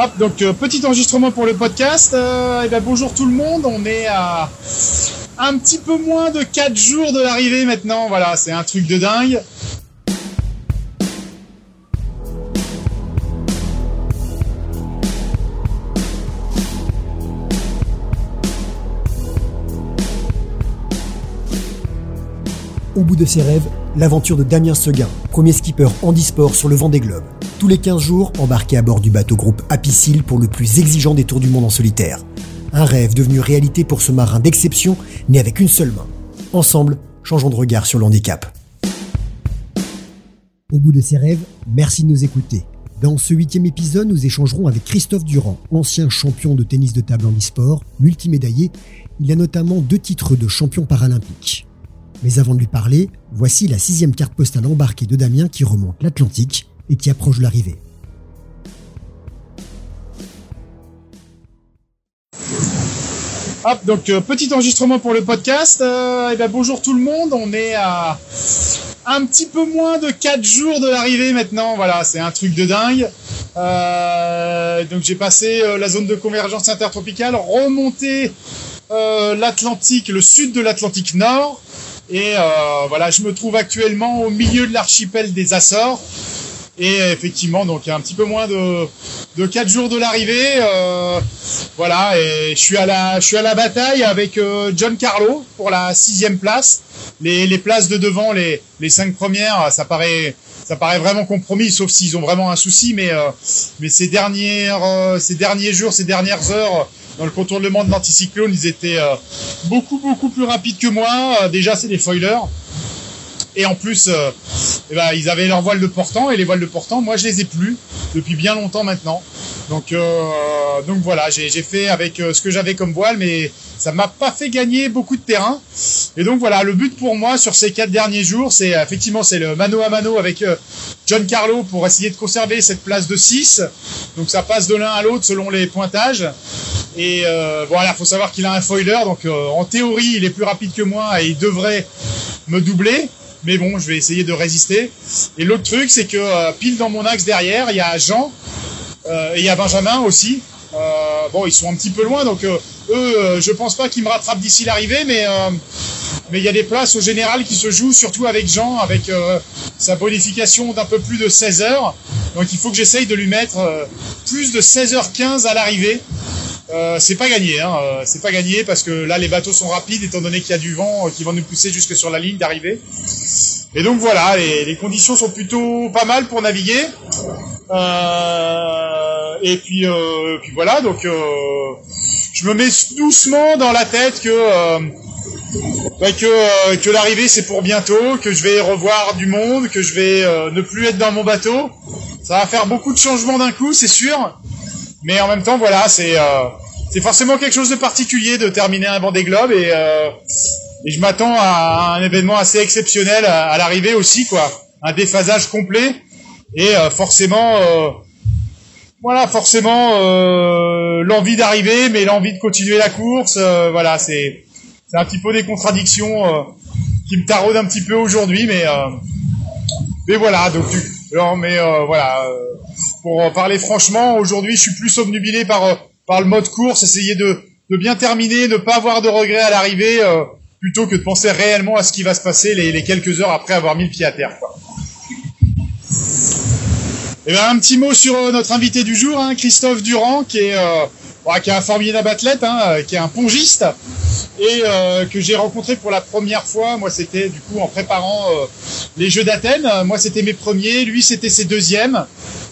Hop, donc euh, petit enregistrement pour le podcast. Euh, et ben, bonjour tout le monde, on est à un petit peu moins de 4 jours de l'arrivée maintenant. Voilà, c'est un truc de dingue. Bout de ses rêves, l'aventure de Damien Seguin, premier skipper handisport sur le vent des globes. Tous les 15 jours, embarqué à bord du bateau groupe Apicil pour le plus exigeant des tours du monde en solitaire. Un rêve devenu réalité pour ce marin d'exception, né avec une seule main. Ensemble, changeons de regard sur le handicap. Au bout de ses rêves, merci de nous écouter. Dans ce huitième épisode, nous échangerons avec Christophe Durand, ancien champion de tennis de table handisport, multimédaillé. Il a notamment deux titres de champion paralympique. Mais avant de lui parler, voici la sixième carte postale embarquée de Damien qui remonte l'Atlantique et qui approche l'arrivée. Hop, donc euh, petit enregistrement pour le podcast. Euh, et ben, bonjour tout le monde, on est à un petit peu moins de 4 jours de l'arrivée maintenant. Voilà, c'est un truc de dingue. Euh, donc j'ai passé la zone de convergence intertropicale, remonté l'Atlantique, le sud de l'Atlantique Nord. Et euh, voilà, je me trouve actuellement au milieu de l'archipel des Açores. Et effectivement, donc il y a un petit peu moins de, de 4 jours de l'arrivée. Euh, voilà, et je suis à la, je suis à la bataille avec euh, John Carlo pour la sixième place. Les, les places de devant, les, les cinq premières, ça paraît, ça paraît vraiment compromis, sauf s'ils ont vraiment un souci. Mais, euh, mais ces dernières, euh, ces derniers jours, ces dernières heures, dans le contournement de l'anticyclone, ils étaient euh, beaucoup beaucoup plus rapides que moi. Euh, déjà, c'est des foilers. Et en plus, euh, eh ben, ils avaient leurs voiles de portant et les voiles de portant, moi je les ai plus depuis bien longtemps maintenant. Donc, euh, donc voilà, j'ai fait avec euh, ce que j'avais comme voile, mais ça m'a pas fait gagner beaucoup de terrain. Et donc voilà, le but pour moi sur ces quatre derniers jours, c'est effectivement c'est le mano à mano avec John Carlo pour essayer de conserver cette place de 6. Donc ça passe de l'un à l'autre selon les pointages. Et euh, voilà, faut savoir qu'il a un foiler, donc en théorie il est plus rapide que moi et il devrait me doubler. Mais bon, je vais essayer de résister. Et l'autre truc, c'est que euh, pile dans mon axe derrière, il y a Jean euh, et il y a Benjamin aussi. Euh, bon, ils sont un petit peu loin, donc eux, je pense pas qu'ils me rattrapent d'ici l'arrivée, mais mais il y a des places au général qui se jouent, surtout avec Jean, avec sa bonification d'un peu plus de 16 heures. Donc il faut que j'essaye de lui mettre plus de 16h15 à l'arrivée. Euh, c'est pas gagné, hein. euh, c'est pas gagné parce que là les bateaux sont rapides étant donné qu'il y a du vent euh, qui va nous pousser jusque sur la ligne d'arrivée. Et donc voilà, les, conditions sont plutôt pas mal pour naviguer. Et puis, voilà, donc je me mets doucement dans la tête que que, l'arrivée c'est pour bientôt, que je vais revoir du monde, que je vais ne plus être dans mon bateau. Ça va faire beaucoup de changements d'un coup, c'est sûr. Mais en même temps, voilà, c'est euh, c'est forcément quelque chose de particulier de terminer un Vendée Globe et euh, et je m'attends à un événement assez exceptionnel à, l'arrivée aussi, quoi. Un déphasage complet et euh, forcément, euh, voilà, forcément euh, l'envie d'arriver, mais l'envie de continuer la course. voilà, c'est c'est un petit peu des contradictions qui me taraudent un petit peu aujourd'hui, mais mais voilà. Donc, tu- mais voilà, pour en parler franchement, aujourd'hui, je suis plus obnubilé par euh, par le mode course, essayer de de bien terminer, ne pas avoir de regrets à l'arrivée, euh, plutôt que de penser réellement à ce qui va se passer les, les quelques heures après avoir mis le pied à terre. Quoi. Eh ben, un petit mot sur euh, notre invité du jour, hein, Christophe Durand, qui est, euh, ouais, qui est un formidable athlète, hein, euh, qui est un pongiste, et euh, que j'ai rencontré pour la première fois. Moi, c'était du coup en préparant euh, les Jeux d'Athènes. Euh, Moi, c'était mes premiers, lui, c'était ses deuxièmes.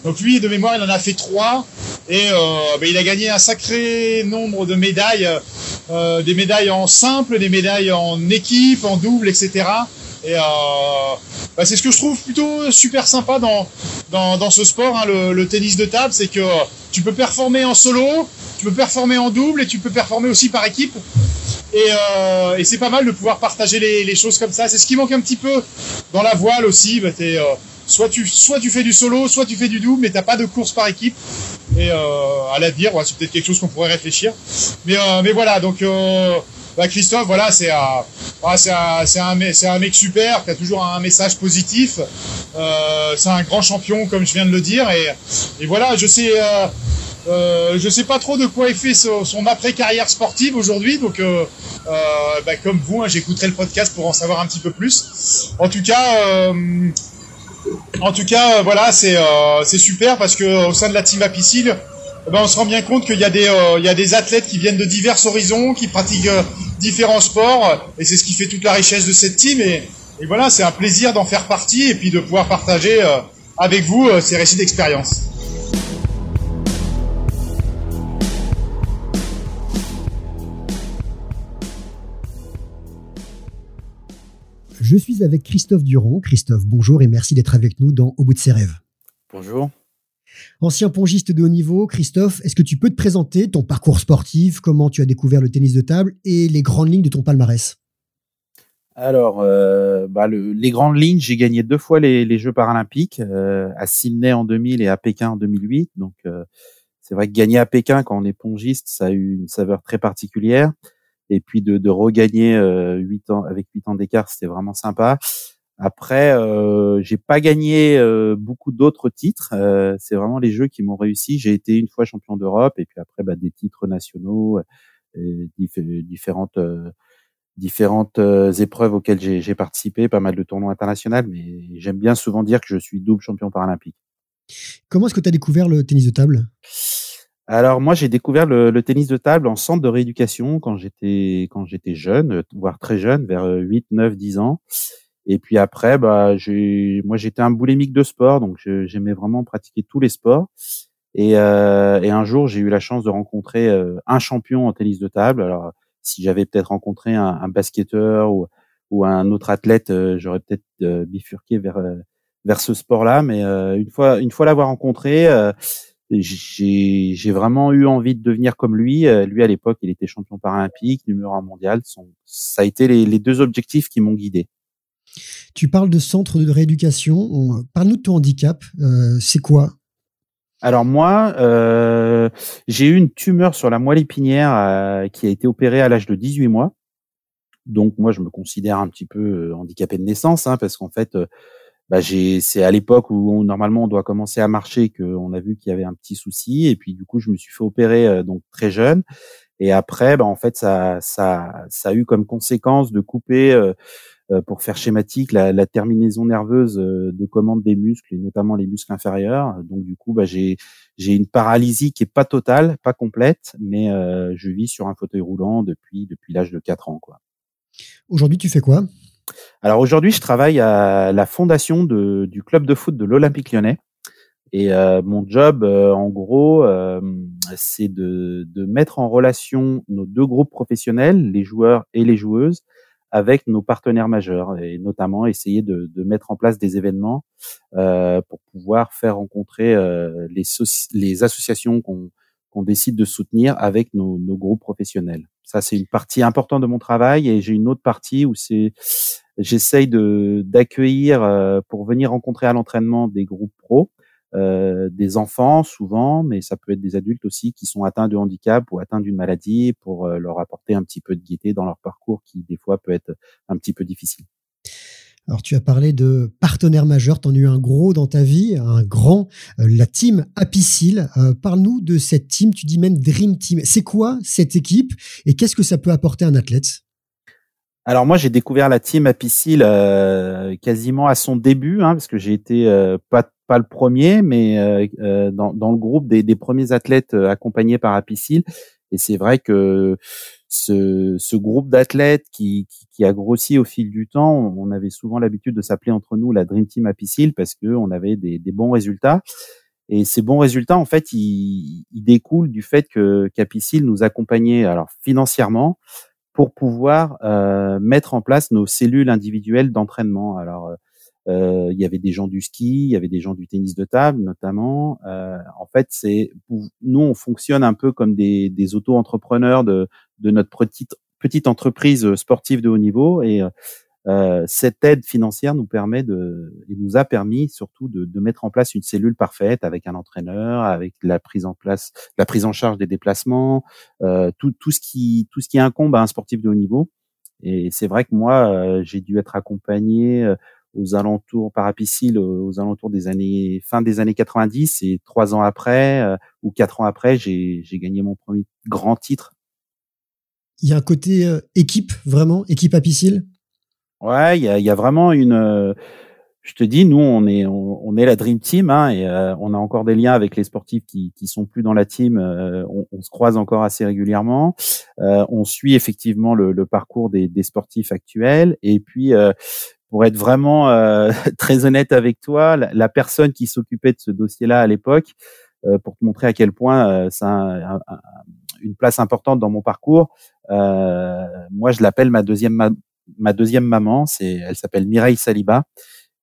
Donc lui, de mémoire, il en a fait trois, et euh, ben, il a gagné un sacré nombre de médailles, euh, des médailles en simple, des médailles en équipe, en double, etc. Et euh, bah, c'est ce que je trouve plutôt super sympa dans dans, dans ce sport, hein, le, le tennis de table, c'est que tu peux performer en solo, tu peux performer en double et tu peux performer aussi par équipe. Et, euh, et c'est pas mal de pouvoir partager les, les choses comme ça. C'est ce qui manque un petit peu dans la voile aussi. T'es, euh, soit tu soit tu fais du solo, soit tu fais du double, mais t'as pas de course par équipe. Et euh, à l'avenir, ouais, c'est peut-être quelque chose qu'on pourrait réfléchir. Mais euh, mais voilà, donc euh, bah, Christophe, voilà, c'est un, ah, c'est un, c'est un, mec- super, qui a toujours un message positif. Euh, c'est un grand champion, comme je viens de le dire, et, et voilà, je sais, euh, Euh, je sais pas trop de quoi il fait son, après-carrière sportive aujourd'hui, donc euh, euh, bah, comme vous, hein, j'écouterai le podcast pour en savoir un petit peu plus. En tout cas, en tout cas, voilà, c'est c'est super parce que au sein de la team Apicil, eh ben, on se rend bien compte qu'il y a des athlètes qui viennent de divers horizons, qui pratiquent différents sports, et c'est ce qui fait toute la richesse de cette team. Et, et voilà, c'est un plaisir d'en faire partie et puis de pouvoir partager avec vous ces récits d'expérience. Je suis avec Christophe Durand. Christophe, bonjour et merci d'être avec nous dans Au bout de ses rêves. Bonjour. Ancien pongiste de haut niveau, Christophe, est-ce que tu peux te présenter ton parcours sportif, comment tu as découvert le tennis de table et les grandes lignes de ton palmarès? Alors, euh, bah, les grandes lignes, j'ai gagné deux fois les, Jeux paralympiques, euh, à Sydney en 2000 et à Pékin en 2008. Donc, euh, c'est vrai que gagner à Pékin quand on est pongiste, ça a eu une saveur très particulière et puis de, de regagner euh, huit ans avec huit ans d'écart, c'était vraiment sympa. Après, euh, j'ai pas gagné euh, beaucoup d'autres titres. Euh, c'est vraiment les jeux qui m'ont réussi. J'ai été une fois champion d'Europe et puis après bah, des titres nationaux, et différentes différentes épreuves auxquelles j'ai participé, pas mal de tournois internationaux. Mais j'aime bien souvent dire que je suis double champion paralympique. Comment est-ce que tu as découvert le tennis de table? Alors moi j'ai découvert le, tennis de table en centre de rééducation quand j'étais quand j'étais jeune, voire très jeune, vers 8, 9, 10 ans. Et puis après, bah j'ai moi j'étais un boulémique de sport, donc j'aimais vraiment pratiquer tous les sports. Et, euh, et un jour j'ai eu la chance de rencontrer euh, un champion en tennis de table. Alors si j'avais peut-être rencontré un, un, basketteur ou, ou un autre athlète, euh, j'aurais peut-être euh, bifurqué vers vers ce sport-là. Mais une fois une fois l'avoir rencontré j'ai vraiment eu envie de devenir comme lui. Euh, lui, à l'époque, il était champion paralympique, numéro un mondial. ça a été les, deux objectifs qui m'ont guidé. Tu parles de centre de rééducation. Parle-nous de ton handicap. Euh, c'est quoi? Alors moi, euh, j'ai eu une tumeur sur la moelle épinière qui a été opérée à l'âge de 18 mois. Donc moi, je me considère un petit peu handicapé de naissance, hein, parce qu'en fait, bah c'est à l'époque où normalement on doit commencer à marcher qu'on a vu qu'il y avait un petit souci. Et puis du coup je me suis fait opérer euh, donc très jeune. Et après bah en fait ça ça ça a eu comme conséquence de couper euh, euh, pour faire schématique la, la terminaison nerveuse de commande des muscles et notamment les muscles inférieurs. Donc du coup bah j'ai une paralysie qui est pas totale pas complète mais je vis sur un fauteuil roulant depuis depuis l'âge de 4 ans quoi. Aujourd'hui tu fais quoi? Alors aujourd'hui, je travaille à la fondation du club de foot de l'Olympique lyonnais. Et euh, mon job, euh, en gros, euh, c'est de, mettre en relation nos deux groupes professionnels, les joueurs et les joueuses, avec nos partenaires majeurs, et notamment essayer de, mettre en place des événements pour pouvoir faire rencontrer les, les associations qu'on décide de soutenir avec nos groupes professionnels. Ça, c'est une partie importante de mon travail, et j'ai une autre partie où c'est J'essaye de d'accueillir euh, pour venir rencontrer à l'entraînement des groupes pro, euh, des enfants souvent, mais ça peut être des adultes aussi qui sont atteints de handicap ou atteints d'une maladie pour euh, leur apporter un petit peu de gaieté dans leur parcours qui des fois peut être un petit peu difficile. Alors tu as parlé de partenaire majeur, tu en as eu un gros dans ta vie, un grand, la team Apicil. Parle-nous de cette team, tu dis même Dream Team. C'est quoi cette équipe et qu'est-ce que ça peut apporter à un athlète? Alors moi j'ai découvert la team Apicil euh, quasiment à son début, hein, parce que j'ai été euh, pas pas le premier, mais euh, euh, dans, dans le groupe des, des premiers athlètes accompagnés par Apicil. Et c'est vrai que ce, ce groupe d'athlètes qui, qui, qui, a grossi au fil du temps, on avait souvent l'habitude de s'appeler entre nous la Dream Team Apicil parce que on avait des, des bons résultats. Et ces bons résultats, en fait, ils, ils découlent du fait que qu'Apicil nous accompagnait alors financièrement, pour pouvoir euh, mettre en place nos cellules individuelles d'entraînement. Alors, euh, il y avait des gens du ski, il y avait des gens du tennis de table notamment. Euh, en fait, c'est nous on fonctionne un peu comme des, des auto-entrepreneurs de, de notre petite petite entreprise sportive de haut niveau et euh, cette aide financière nous permet de, et nous a permis surtout de, de, mettre en place une cellule parfaite avec un entraîneur, avec la prise en place, la prise en charge des déplacements, euh, tout, tout ce qui, tout ce qui incombe à un sportif de haut niveau. Et c'est vrai que moi, euh, j'ai dû être accompagné aux alentours par apicile aux alentours des années fin des années 90 et trois ans après ou quatre ans après j'ai gagné mon premier grand titre il y a un côté équipe vraiment équipe apicile ouais il y a, y a vraiment une je te dis, nous, on est, on, est la Dream Team, hein, et euh, on a encore des liens avec les sportifs qui, qui sont plus dans la team. Euh, on, se croise encore assez régulièrement. Euh, on suit effectivement le, parcours des, des, sportifs actuels. Et puis, pour être vraiment très honnête avec toi, la, personne qui s'occupait de ce dossier-là à l'époque, pour te montrer à quel point ça a une place importante dans mon parcours, moi, je l'appelle ma deuxième ma, deuxième maman. C'est, elle s'appelle Mireille Saliba.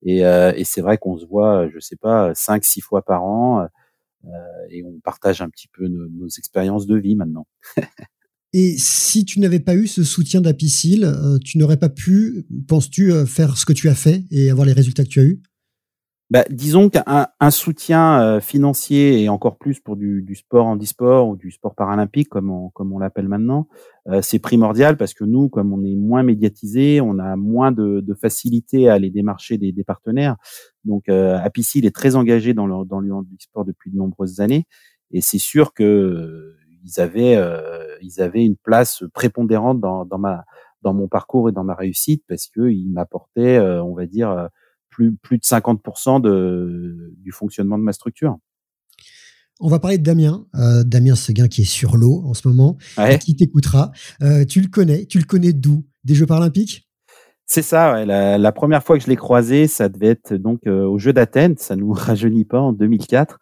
Et, euh, et c'est vrai qu'on se voit, je sais pas, cinq, six fois par an, euh, et on partage un petit peu nos, expériences de vie maintenant. et si tu n'avais pas eu ce soutien d'Apicil, euh, tu n'aurais pas pu, penses-tu, faire ce que tu as fait et avoir les résultats que tu as eus? Bah, disons qu'un un soutien euh, financier et encore plus pour du, du sport handisport ou du sport paralympique comme on, comme on l'appelle maintenant, euh, c'est primordial parce que nous, comme on est moins médiatisé, on a moins de, de facilité à aller démarcher des, des partenaires. Donc, euh, Apicil est très engagé dans le, dans le handisport depuis de nombreuses années et c'est sûr que euh, ils avaient, ils avaient une place prépondérante dans, dans ma dans mon parcours et dans ma réussite parce que ils m'apportaient, on va dire plus, plus de 50% de, du fonctionnement de ma structure. On va parler de Damien. Euh, Damien Seguin qui est sur l'eau en ce moment, qui t'écoutera. Euh, tu le connais, tu le connais d'où? Des Jeux paralympiques? C'est ça. La, première fois que je l'ai croisé, ça devait être donc euh, aux Jeux d'Athènes. Ça nous rajeunit pas en 2004.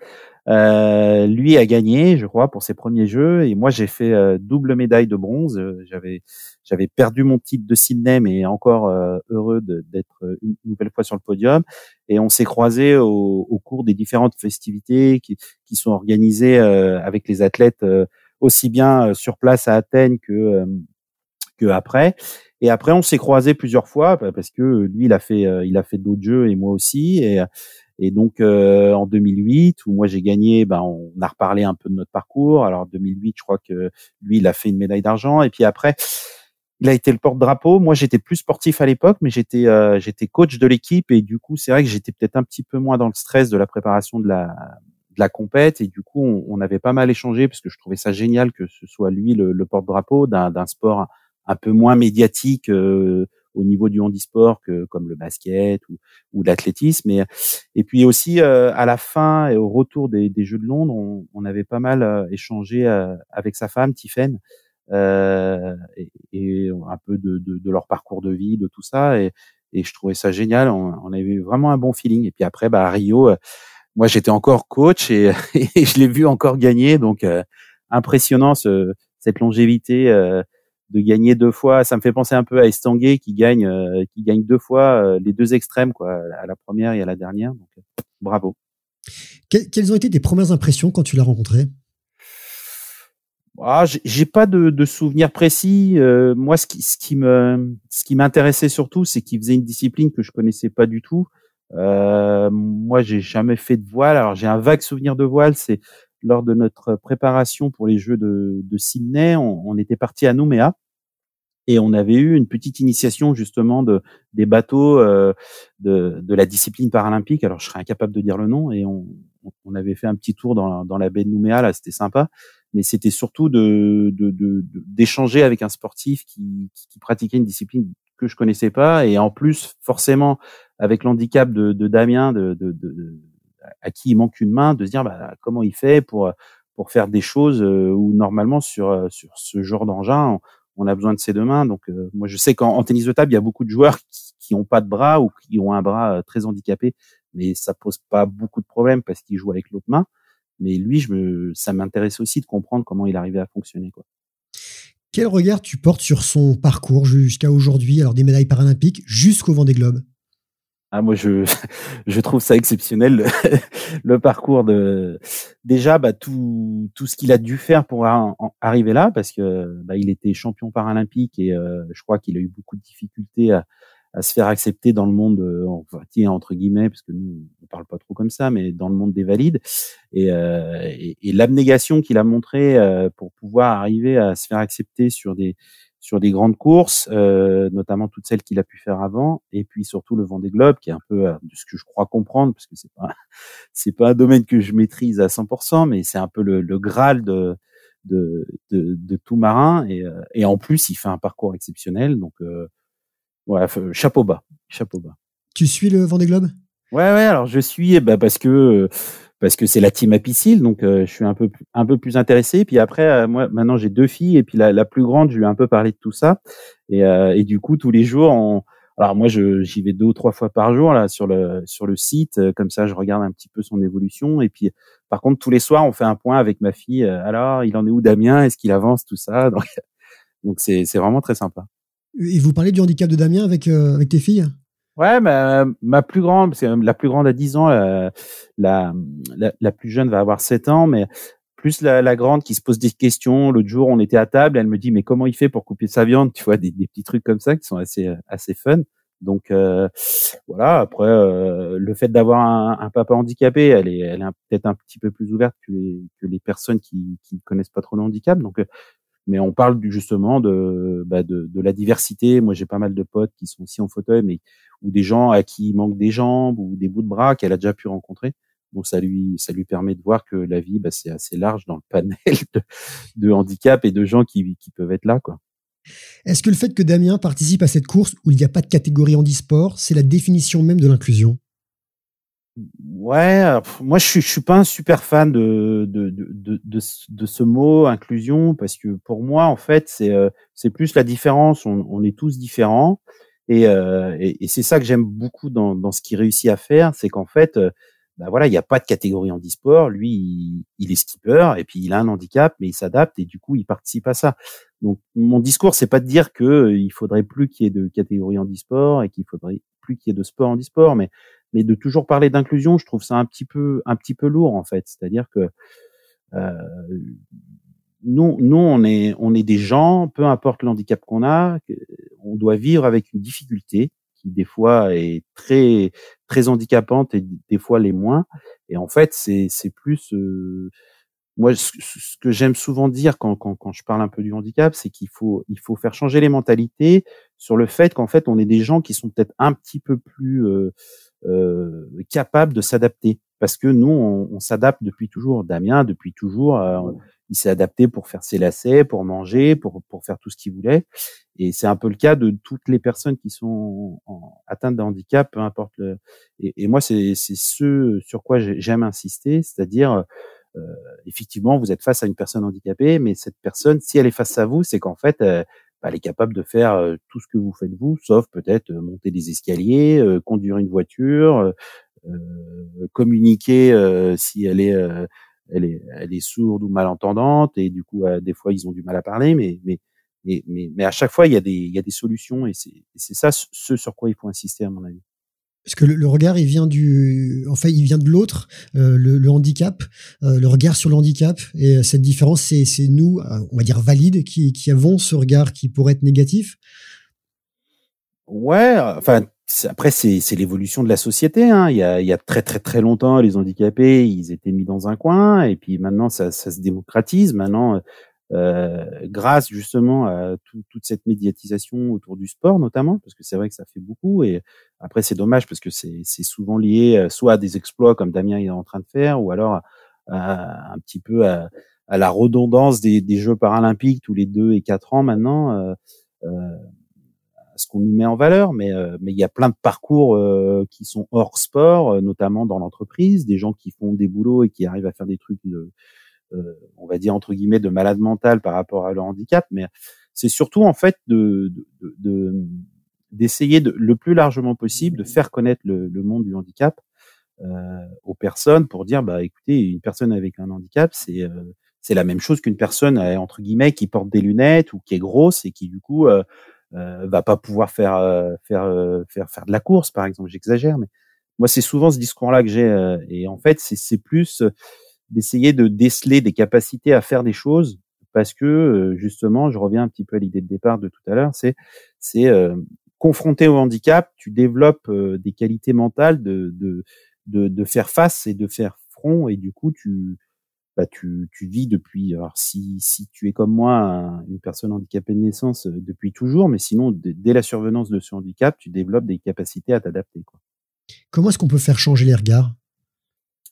Euh, lui a gagné, je crois, pour ses premiers jeux, et moi j'ai fait euh, double médaille de bronze. Euh, j'avais j'avais perdu mon titre de Sydney, mais encore heureux d'être une nouvelle fois sur le podium. Et on s'est croisés au, au, cours des différentes festivités qui, qui sont organisées avec les athlètes aussi bien sur place à Athènes que que après. Et après, on s'est croisés plusieurs fois parce que lui, il a fait, il a fait d'autres jeux et moi aussi. Et, et donc euh, en 2008, où moi j'ai gagné, ben on a reparlé un peu de notre parcours. Alors 2008, je crois que lui, il a fait une médaille d'argent. Et puis après, il a été le porte-drapeau. Moi, j'étais plus sportif à l'époque, mais j'étais euh, j'étais coach de l'équipe et du coup, c'est vrai que j'étais peut-être un petit peu moins dans le stress de la préparation de la de la compète et du coup, on, avait pas mal échangé parce que je trouvais ça génial que ce soit lui le, le porte-drapeau d'un sport un peu moins médiatique. Euh, au niveau du handisport que comme le basket ou, ou l'athlétisme. Et, et puis aussi euh, à la fin et au retour des, des Jeux de Londres, on, on avait pas mal euh, échangé euh, avec sa femme Tiffen et, et, un peu de, de, de, leur parcours de vie, de tout ça. Et, et je trouvais ça génial. On, on, avait vraiment un bon feeling. Et puis après, bah, à Rio, moi j'étais encore coach et, et je l'ai vu encore gagner. Donc impressionnant ce, cette longévité de gagner deux fois. Ça me fait penser un peu à Estanguet qui gagne, euh, qui gagne deux fois euh, les deux extrêmes, quoi, à la première et à la dernière. Euh, bravo. quelles ont été tes premières impressions quand tu l'as rencontré? Ah, j'ai pas de, de souvenirs précis. moi, ce qui, ce qui me, ce qui m'intéressait surtout, c'est qu'il faisait une discipline que je connaissais pas du tout. Euh, moi, j'ai jamais fait de voile. Alors, j'ai un vague souvenir de voile. C'est lors de notre préparation pour les Jeux de, de Sydney, on, on était parti à Nouméa et on avait eu une petite initiation justement de des bateaux euh, de, de la discipline paralympique. Alors je serais incapable de dire le nom et on, on avait fait un petit tour dans, dans la baie de Nouméa là, c'était sympa. Mais c'était surtout de d'échanger de, avec un sportif qui, qui, pratiquait une discipline que je connaissais pas et en plus forcément avec l'handicap de, de Damien de, à qui il manque une main, de se dire bah, comment il fait pour pour faire des choses euh, où normalement sur euh, sur ce genre d'engin on, a besoin de ses deux mains. Donc euh, moi je sais qu'en tennis de table il y a beaucoup de joueurs qui n'ont pas de bras ou qui ont un bras très handicapé, mais ça pose pas beaucoup de problèmes parce qu'ils jouent avec l'autre main. Mais lui, je me, ça m'intéresse aussi de comprendre comment il arrivait à fonctionner. Quoi. Quel regard tu portes sur son parcours jusqu'à aujourd'hui, alors des médailles paralympiques jusqu'au Vendée Globe? Ah, moi, je, je trouve ça exceptionnel le, parcours de déjà bah, tout, tout ce qu'il a dû faire pour arriver là, parce que bah, il était champion paralympique et euh, je crois qu'il a eu beaucoup de difficultés à, à, se faire accepter dans le monde, euh, entre guillemets, parce que nous on parle pas trop comme ça, mais dans le monde des valides. Et, euh, et, l'abnégation qu'il a montré euh, pour pouvoir arriver à se faire accepter sur des sur des grandes courses, euh, notamment toutes celles qu'il a pu faire avant, et puis surtout le Vendée Globe, qui est un peu euh, de ce que je crois comprendre, parce que c'est pas c'est pas un domaine que je maîtrise à 100%, mais c'est un peu le, le graal de de, de, tout marin, et, euh, et en plus il fait un parcours exceptionnel, donc voilà, chapeau bas, chapeau bas. Tu suis le Vendée Globe? Ouais, ouais. Alors je suis, bah, parce que parce que c'est la team Apicil, donc euh, je suis un peu un peu plus intéressé. Puis après, euh, moi maintenant j'ai deux filles et puis la, la, plus grande, je lui ai un peu parlé de tout ça. Et, euh, et du coup tous les jours, on... alors moi j'y vais deux ou trois fois par jour là sur le sur le site, comme ça je regarde un petit peu son évolution. Et puis par contre tous les soirs on fait un point avec ma fille. alors il en est où Damien? Est-ce qu'il avance? Tout ça? Donc donc c'est c'est vraiment très sympa. Et vous parlez du handicap de Damien avec avec tes filles? Ouais, ma, ma plus grande, c'est la plus grande a 10 ans, la, la, la, plus jeune va avoir 7 ans, mais plus la, la, grande qui se pose des questions. L'autre jour, on était à table, elle me dit mais comment il fait pour couper sa viande? Tu vois, des, des petits trucs comme ça qui sont assez assez fun. Donc euh, voilà. Après, euh, le fait d'avoir un, un, papa handicapé, elle est, elle est peut-être un petit peu plus ouverte que les, que les personnes qui qui connaissent pas trop le handicap. Donc mais on parle justement de, bah de, de, la diversité. Moi, j'ai pas mal de potes qui sont aussi en fauteuil, mais ou des gens à qui il manque des jambes ou des bouts de bras qu'elle a déjà pu rencontrer. Donc ça lui ça lui permet de voir que la vie, bah, c'est assez large dans le panel de, de handicap et de gens qui, qui peuvent être là, quoi. Est-ce que le fait que Damien participe à cette course où il n'y a pas de catégorie handisport, c'est la définition même de l'inclusion? Ouais, moi je suis, je suis pas un super fan de de, de, de, de, ce mot inclusion parce que pour moi en fait c'est euh, c'est plus la différence. On, on, est tous différents et, euh, et, et c'est ça que j'aime beaucoup dans, dans ce qu'il réussit à faire, c'est qu'en fait euh, bah voilà il n'y a pas de catégorie handisport. Lui il, il, est skipper et puis il a un handicap mais il s'adapte et du coup il participe à ça. Donc mon discours c'est pas de dire que il faudrait plus qu'il y ait de catégorie handisport et qu'il faudrait plus qu'il y ait de sport handisport, mais mais de toujours parler d'inclusion, je trouve ça un petit peu un petit peu lourd en fait. C'est-à-dire que euh, nous, nous, on est on est des gens, peu importe le handicap qu'on a, on doit vivre avec une difficulté qui des fois est très très handicapante et des fois les moins. Et en fait, c'est c'est plus euh, moi, ce, que j'aime souvent dire quand, quand, quand, je parle un peu du handicap, c'est qu'il faut, il faut faire changer les mentalités sur le fait qu'en fait, on est des gens qui sont peut-être un petit peu plus euh, euh, capables de s'adapter. Parce que nous, on, s'adapte depuis toujours. Damien, depuis toujours, euh, il s'est adapté pour faire ses lacets, pour manger, pour, pour faire tout ce qu'il voulait. Et c'est un peu le cas de toutes les personnes qui sont atteintes de handicap, peu importe le. Et, moi, c'est ce sur quoi j'aime insister, c'est-à-dire euh, effectivement, vous êtes face à une personne handicapée, mais cette personne, si elle est face à vous, c'est qu'en fait, euh, elle est capable de faire tout ce que vous faites vous, sauf peut-être monter des escaliers, conduire une voiture, communiquer si elle est, elle est, elle est sourde ou malentendante, et du coup, des fois, ils ont du mal à parler, mais, mais, mais, mais, à chaque fois, il y a des, il y a des solutions, et c'est ça ce sur quoi il faut insister, à mon avis. Parce que le, regard, il vient du, enfin, il vient de l'autre, euh, le, handicap, euh, le regard sur le handicap. Et cette différence, c'est, c'est nous, euh, on va dire valides, qui, qui avons ce regard qui pourrait être négatif. Ouais, enfin, après, c'est, c'est l'évolution de la société. Hein. Il, y a, il y a très très très longtemps, les handicapés, ils étaient mis dans un coin, et puis maintenant, ça, ça se démocratise. Maintenant, euh, grâce justement à toute cette médiatisation autour du sport notamment, parce que c'est vrai que ça fait beaucoup. Et après, c'est dommage parce que c'est souvent lié euh, soit à des exploits comme Damien est en train de faire, ou alors à, un petit peu à, à la redondance des, des, Jeux paralympiques tous les deux et quatre ans maintenant. Euh, euh, ce qu'on nous met en valeur, mais mais il y a plein de parcours qui sont hors sport, notamment dans l'entreprise, des gens qui font des boulots et qui arrivent à faire des trucs de, euh, on va dire entre guillemets de malade mental par rapport à leur handicap, mais c'est surtout en fait de, d'essayer de, le plus largement possible de faire connaître le, monde du handicap euh, aux personnes pour dire bah écoutez une personne avec un handicap c'est euh, c'est la même chose qu'une personne entre guillemets qui porte des lunettes ou qui est grosse et qui du coup euh, va pas pouvoir faire faire faire faire de la course par exemple. J'exagère mais moi c'est souvent ce discours là que j'ai et en fait c'est c'est plus d'essayer de déceler des capacités à faire des choses parce que euh, justement, je reviens un petit peu à l'idée de départ de tout à l'heure, c'est c'est euh, confronté au handicap, tu développes euh, des qualités mentales de, de, de faire face et de faire front et du coup tu bah, tu, tu vis depuis. Alors si, si tu es comme moi une personne handicapée de naissance depuis toujours, mais sinon dès la survenance de ce handicap, tu développes des capacités à t'adapter. Comment est-ce qu'on peut faire changer les regards?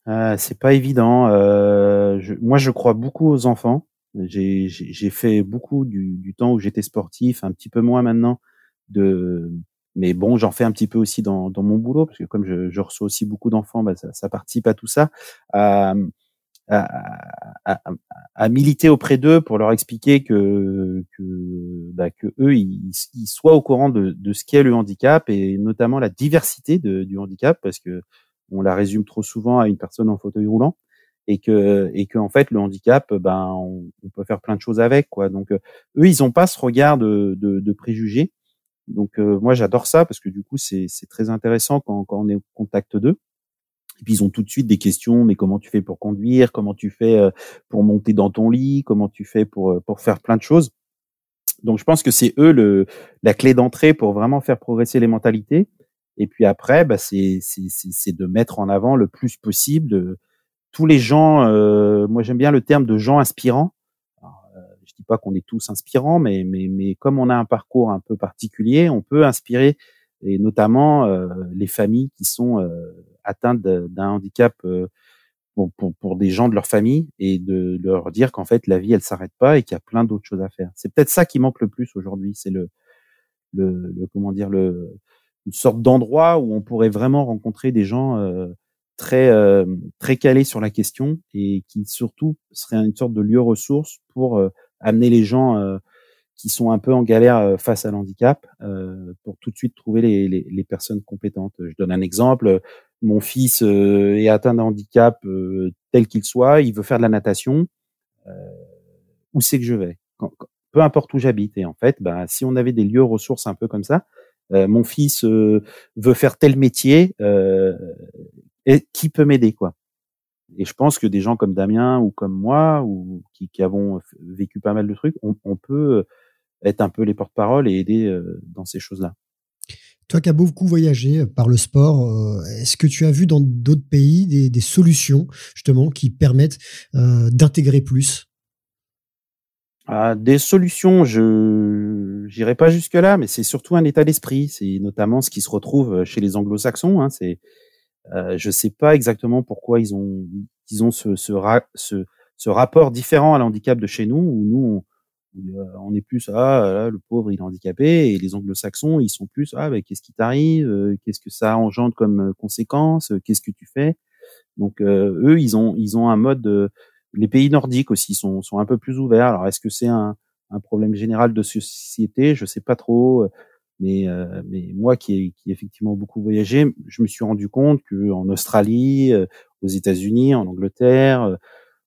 Euh, C'est pas évident. Euh, je, moi, je crois beaucoup aux enfants. J'ai fait beaucoup du, du temps où j'étais sportif, un petit peu moins maintenant. De, mais bon, j'en fais un petit peu aussi dans, dans mon boulot parce que comme je, je reçois aussi beaucoup d'enfants, bah, ça, ça, participe à tout ça. Euh, à, à, à, militer auprès d'eux pour leur expliquer que que, bah, que eux ils, ils, soient au courant de, de ce qu'est le handicap et notamment la diversité de, du handicap parce que on la résume trop souvent à une personne en fauteuil roulant et que et que en fait le handicap ben on, peut faire plein de choses avec quoi. Donc eux ils ont pas ce regard de, de, de préjugés. Donc euh, moi j'adore ça parce que du coup c'est c'est très intéressant quand quand on est au contact d'eux. Et puis ils ont tout de suite des questions, mais comment tu fais pour conduire, comment tu fais euh, pour monter dans ton lit, comment tu fais pour euh, pour faire plein de choses? Donc je pense que c'est eux le la clé d'entrée pour vraiment faire progresser les mentalités. Et puis après, bah, c'est de mettre en avant le plus possible de, tous les gens. Euh, moi j'aime bien le terme de gens inspirants. Alors, je dis pas qu'on est tous inspirants, mais mais mais comme on a un parcours un peu particulier, on peut inspirer et notamment les familles qui sont atteintes d'un handicap euh, pour, pour, pour, des gens de leur famille et de, de leur dire qu'en fait la vie elle s'arrête pas et qu'il y a plein d'autres choses à faire. C'est peut-être ça qui manque le plus aujourd'hui, c'est le, le, le, comment dire le une sorte d'endroit où on pourrait vraiment rencontrer des gens euh, très euh, très calés sur la question et qui surtout serait une sorte de lieu ressource pour euh, amener les gens qui sont un peu en galère face à l'handicap pour tout de suite trouver les, les, les, personnes compétentes. Je donne un exemple mon fils euh, est atteint d'un handicap euh, tel qu'il soit, il veut faire de la natation, euh, où c'est que je vais? Peu importe où j'habite. Et en fait, bah, si on avait des lieux ressources un peu comme ça, mon fils veut faire tel métier, et qui peut m'aider quoi Et je pense que des gens comme Damien ou comme moi, ou qui, qui avons vécu pas mal de trucs, on, peut être un peu les porte-parole et aider dans ces choses-là. Toi qui as beaucoup voyagé par le sport, euh, est-ce que tu as vu dans d'autres pays des, des, solutions justement qui permettent euh, d'intégrer plus? Ah, Des solutions, je n'irai pas jusque là, mais c'est surtout un état d'esprit. C'est notamment ce qui se retrouve chez les Anglo-Saxons. Hein, c'est, euh, je sais pas exactement pourquoi ils ont ils ont ce ce, ce, ce rapport différent à l'handicap de chez nous, où nous on, on est plus ah le pauvre il est handicapé et les anglo-saxons ils sont plus ah bah, qu'est-ce qui t'arrive euh, qu'est-ce que ça engendre comme euh, conséquence euh, qu'est-ce que tu fais? Donc eux ils ont ils ont un mode les pays nordiques aussi sont sont un peu plus ouverts alors est-ce que c'est un, un problème général de société? Je sais pas trop mais mais moi qui ai qui effectivement beaucoup voyagé je me suis rendu compte que en Australie aux États-Unis en Angleterre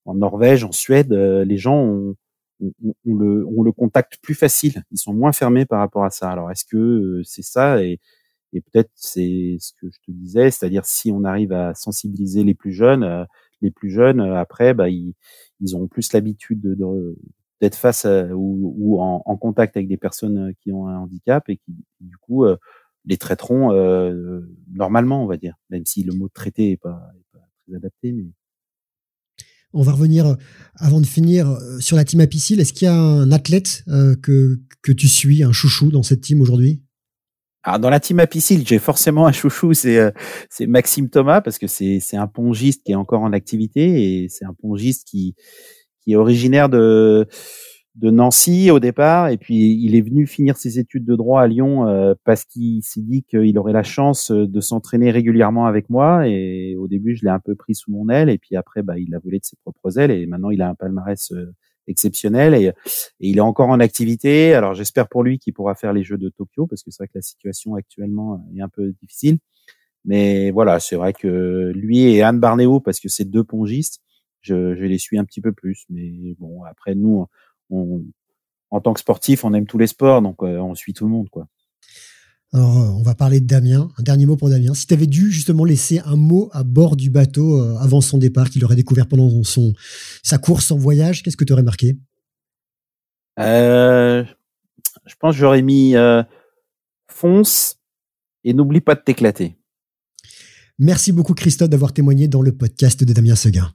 en Norvège en Suède les gens ont on, le, on le contacte plus facile. Ils sont moins fermés par rapport à ça. Alors, est-ce que euh, c'est ça? Et, et peut-être c'est ce que je te disais, c'est-à-dire si on arrive à sensibiliser les plus jeunes, euh, les plus jeunes euh, après, bah, ils, ont plus l'habitude de, d'être face ou, en, contact avec des personnes qui ont un handicap et qui du coup les traiteront normalement, on va dire, même si le mot traiter est pas, très adapté, on va revenir, euh, avant de finir, euh, sur la team Apicil. Est-ce qu'il y a un athlète euh, que tu suis, un chouchou dans cette team aujourd'hui? Alors dans la team Apicil, j'ai forcément un chouchou, c'est c'est Maxime Thomas parce que c'est c'est un pongiste qui est encore en activité et c'est un pongiste qui qui est originaire de de Nancy au départ, et puis il est venu finir ses études de droit à Lyon euh, parce qu'il s'est dit qu'il aurait la chance euh, de s'entraîner régulièrement avec moi. Et au début, je l'ai un peu pris sous mon aile, et puis après, bah, il a volé de ses propres ailes, et maintenant il a un palmarès euh, exceptionnel et, il est encore en activité. Alors j'espère pour lui qu'il pourra faire les Jeux de Tokyo parce que c'est vrai que la situation actuellement est un peu difficile. Mais voilà, c'est vrai que lui et Anne Barnéo, parce que c'est deux pongistes, je, je les suis un petit peu plus. Mais bon, après nous en tant que sportif, on aime tous les sports, donc euh, on suit tout le monde, quoi. Alors, euh, on va parler de Damien. Un dernier mot pour Damien. Si tu avais dû justement laisser un mot à bord du bateau euh, avant son départ, qu'il aurait découvert pendant son sa course, en voyage, qu'est-ce que tu aurais marqué Je pense que j'aurais mis fonce et n'oublie pas de t'éclater. Merci beaucoup Christophe d'avoir témoigné dans le podcast de Damien Seguin.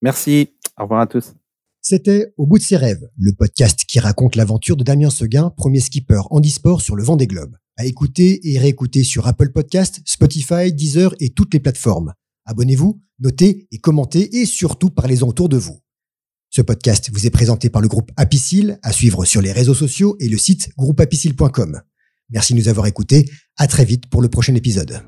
Merci. Au revoir à tous. C'était Au bout de ses rêves, le podcast qui raconte l'aventure de Damien Seguin, premier skipper handisport sur le vent des globes. À écouter et réécouter sur Apple Podcast, Spotify, Deezer et toutes les plateformes. Abonnez-vous, notez et commentez et surtout parlez-en autour de vous. Ce podcast vous est présenté par le groupe Apicil, à suivre sur les réseaux sociaux et le site groupeapicil.com. Merci de nous avoir écoutés. À très vite pour le prochain épisode.